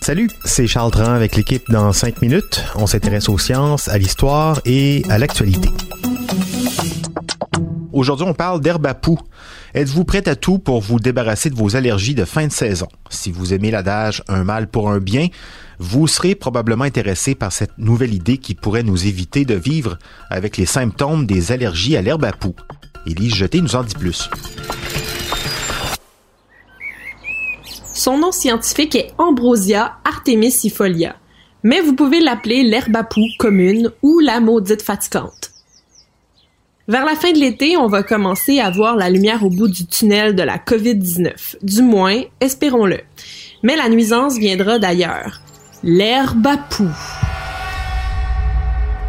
Salut, c'est Charles Tran avec l'équipe dans 5 minutes. On s'intéresse aux sciences, à l'histoire et à l'actualité. Aujourd'hui, on parle d'herbe à poux. Êtes-vous prêt à tout pour vous débarrasser de vos allergies de fin de saison? Si vous aimez l'adage un mal pour un bien, vous serez probablement intéressé par cette nouvelle idée qui pourrait nous éviter de vivre avec les symptômes des allergies à l'herbe à poux. Élise Jeté nous en dit plus. Son nom scientifique est Ambrosia artemisifolia, mais vous pouvez l'appeler l'herbe à poux commune ou la maudite fatigante. Vers la fin de l'été, on va commencer à voir la lumière au bout du tunnel de la COVID-19. Du moins, espérons-le. Mais la nuisance viendra d'ailleurs. L'herbe à poux.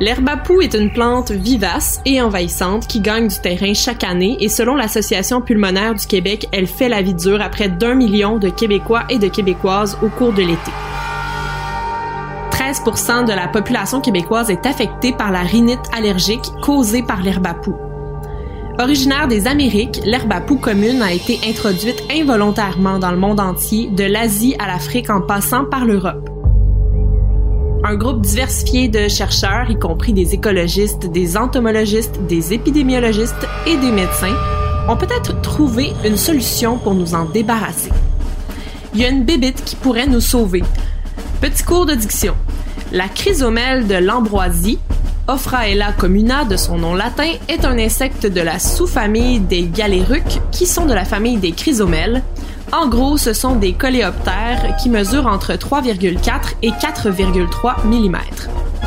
L'herbe est une plante vivace et envahissante qui gagne du terrain chaque année et selon l'Association pulmonaire du Québec, elle fait la vie dure à près d'un million de Québécois et de Québécoises au cours de l'été. 13% de la population québécoise est affectée par la rhinite allergique causée par l'herbe. Originaire des Amériques, l'herbe à poux commune a été introduite involontairement dans le monde entier, de l'Asie à l'Afrique en passant par l'Europe. Un groupe diversifié de chercheurs, y compris des écologistes, des entomologistes, des épidémiologistes et des médecins, ont peut-être trouvé une solution pour nous en débarrasser. Il y a une bébite qui pourrait nous sauver. Petit cours de diction. La chrysomèle de l'ambroisie, Ophraella communa de son nom latin, est un insecte de la sous-famille des galéruques qui sont de la famille des chrysomèles, en gros, ce sont des coléoptères qui mesurent entre 3,4 et 4,3 mm.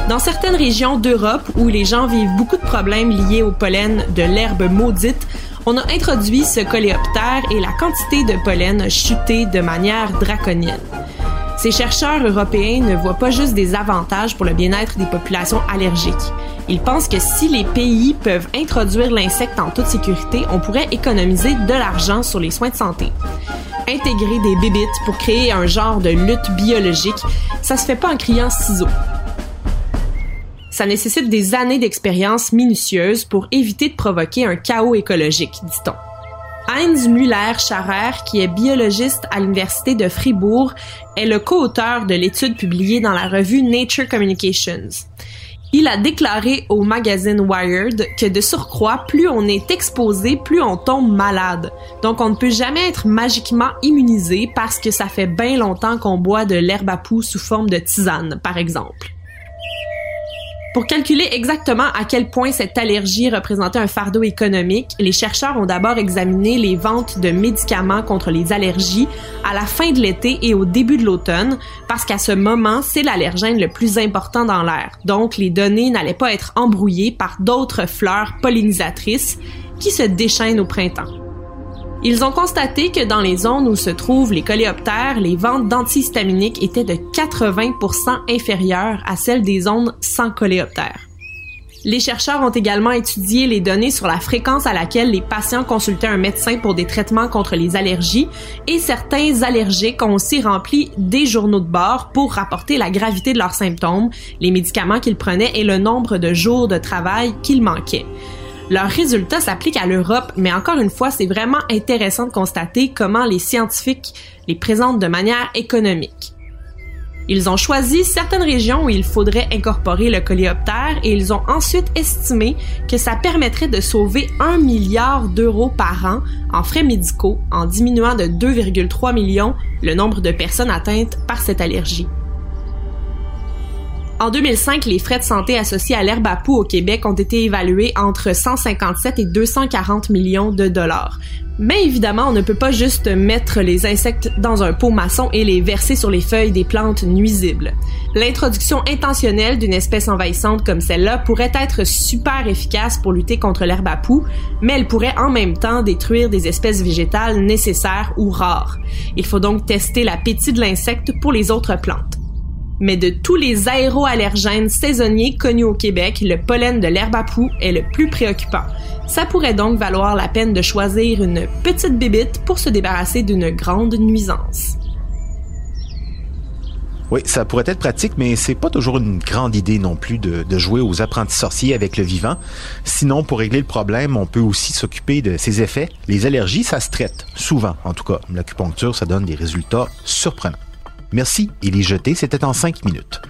Dans certaines régions d'Europe où les gens vivent beaucoup de problèmes liés au pollen de l'herbe maudite, on a introduit ce coléoptère et la quantité de pollen a chuté de manière draconienne. Ces chercheurs européens ne voient pas juste des avantages pour le bien-être des populations allergiques. Ils pensent que si les pays peuvent introduire l'insecte en toute sécurité, on pourrait économiser de l'argent sur les soins de santé intégrer des bébites pour créer un genre de lutte biologique, ça se fait pas en criant ciseaux. Ça nécessite des années d'expérience minutieuse pour éviter de provoquer un chaos écologique, dit-on. Heinz Müller-Scharrer, qui est biologiste à l'Université de Fribourg, est le co-auteur de l'étude publiée dans la revue Nature Communications. Il a déclaré au magazine Wired que de surcroît, plus on est exposé, plus on tombe malade. Donc on ne peut jamais être magiquement immunisé parce que ça fait bien longtemps qu'on boit de l'herbe à poux sous forme de tisane, par exemple. Pour calculer exactement à quel point cette allergie représentait un fardeau économique, les chercheurs ont d'abord examiné les ventes de médicaments contre les allergies à la fin de l'été et au début de l'automne, parce qu'à ce moment, c'est l'allergène le plus important dans l'air. Donc, les données n'allaient pas être embrouillées par d'autres fleurs pollinisatrices qui se déchaînent au printemps. Ils ont constaté que dans les zones où se trouvent les coléoptères, les ventes d'antihistaminiques étaient de 80% inférieures à celles des zones sans coléoptères. Les chercheurs ont également étudié les données sur la fréquence à laquelle les patients consultaient un médecin pour des traitements contre les allergies et certains allergiques ont aussi rempli des journaux de bord pour rapporter la gravité de leurs symptômes, les médicaments qu'ils prenaient et le nombre de jours de travail qu'ils manquaient. Leurs résultats s'appliquent à l'Europe, mais encore une fois, c'est vraiment intéressant de constater comment les scientifiques les présentent de manière économique. Ils ont choisi certaines régions où il faudrait incorporer le coléoptère et ils ont ensuite estimé que ça permettrait de sauver 1 milliard d'euros par an en frais médicaux en diminuant de 2,3 millions le nombre de personnes atteintes par cette allergie. En 2005, les frais de santé associés à l'herbe à poux au Québec ont été évalués entre 157 et 240 millions de dollars. Mais évidemment, on ne peut pas juste mettre les insectes dans un pot maçon et les verser sur les feuilles des plantes nuisibles. L'introduction intentionnelle d'une espèce envahissante comme celle-là pourrait être super efficace pour lutter contre l'herbe à poux, mais elle pourrait en même temps détruire des espèces végétales nécessaires ou rares. Il faut donc tester l'appétit de l'insecte pour les autres plantes mais de tous les aéroallergènes saisonniers connus au Québec, le pollen de l'herbe à poux est le plus préoccupant. Ça pourrait donc valoir la peine de choisir une petite bébite pour se débarrasser d'une grande nuisance. Oui, ça pourrait être pratique, mais c'est pas toujours une grande idée non plus de, de, jouer aux apprentis sorciers avec le vivant. Sinon, pour régler le problème, on peut aussi s'occuper de ses effets. Les allergies, ça se traite, souvent en tout cas. L'acupuncture, ça donne des résultats surprenants. Merci, il est jeté, c'était en cinq minutes.